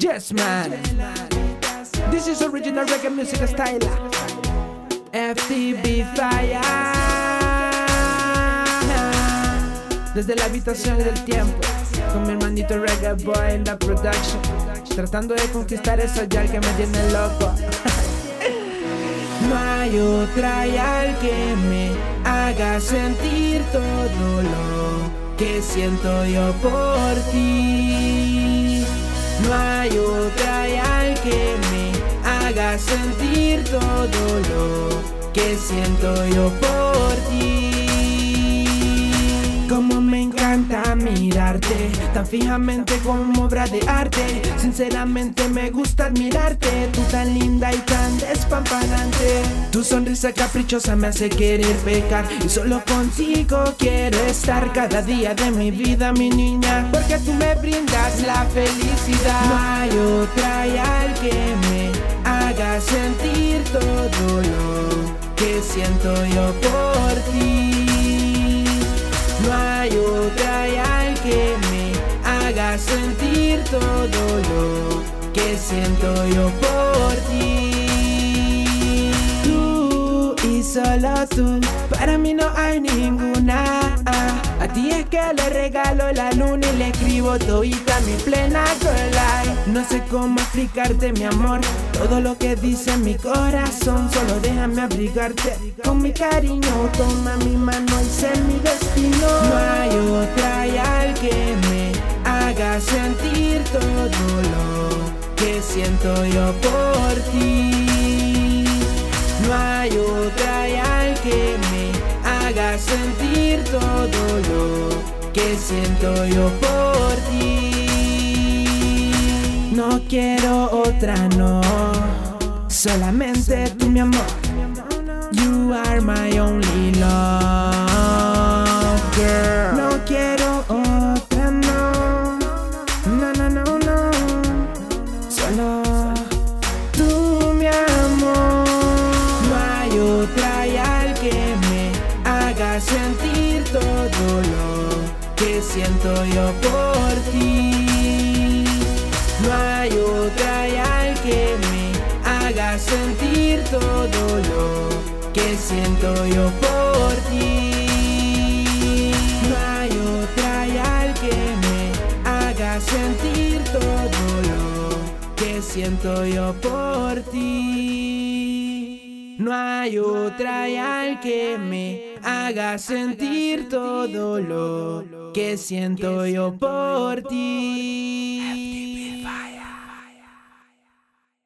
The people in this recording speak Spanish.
Yes, man. This is original reggae music style. FTB Fire. Desde la habitación del tiempo, con mi hermanito Reggae Boy en la production. Tratando de conquistar eso ya que me tiene loco. No hay otra al que me haga sentir todo lo que siento yo por ti. No hay otra al que me haga sentir todo lo que siento yo por ti. Tan fijamente como obra de arte. Sinceramente me gusta admirarte, tú tan linda y tan despampanante. Tu sonrisa caprichosa me hace querer pecar y solo contigo quiero estar cada día de mi vida, mi niña, porque tú me brindas la felicidad. No hay otra al que me haga sentir todo lo que siento yo por sentir todo lo que siento yo por ti. Tú y solo tú, para mí no hay ninguna. A ti es que le regalo la luna y le escribo todita mi plena life. No sé cómo explicarte mi amor, todo lo que dice mi corazón. Solo déjame abrigarte con mi cariño. Toma mi mano y sé mi destino. No hay otra al que me sentir todo lo que siento yo por ti. No hay otra al que me haga sentir todo lo que siento yo por ti. No quiero otra, no, solamente tú, mi amor. You are my only love, sentir todo lo que siento yo por ti. No hay otra al que me haga sentir todo lo que siento yo por ti. No hay otra al que me haga sentir todo lo que siento yo por ti. No hay otra al que me haga sentir todo lo que siento yo por ti.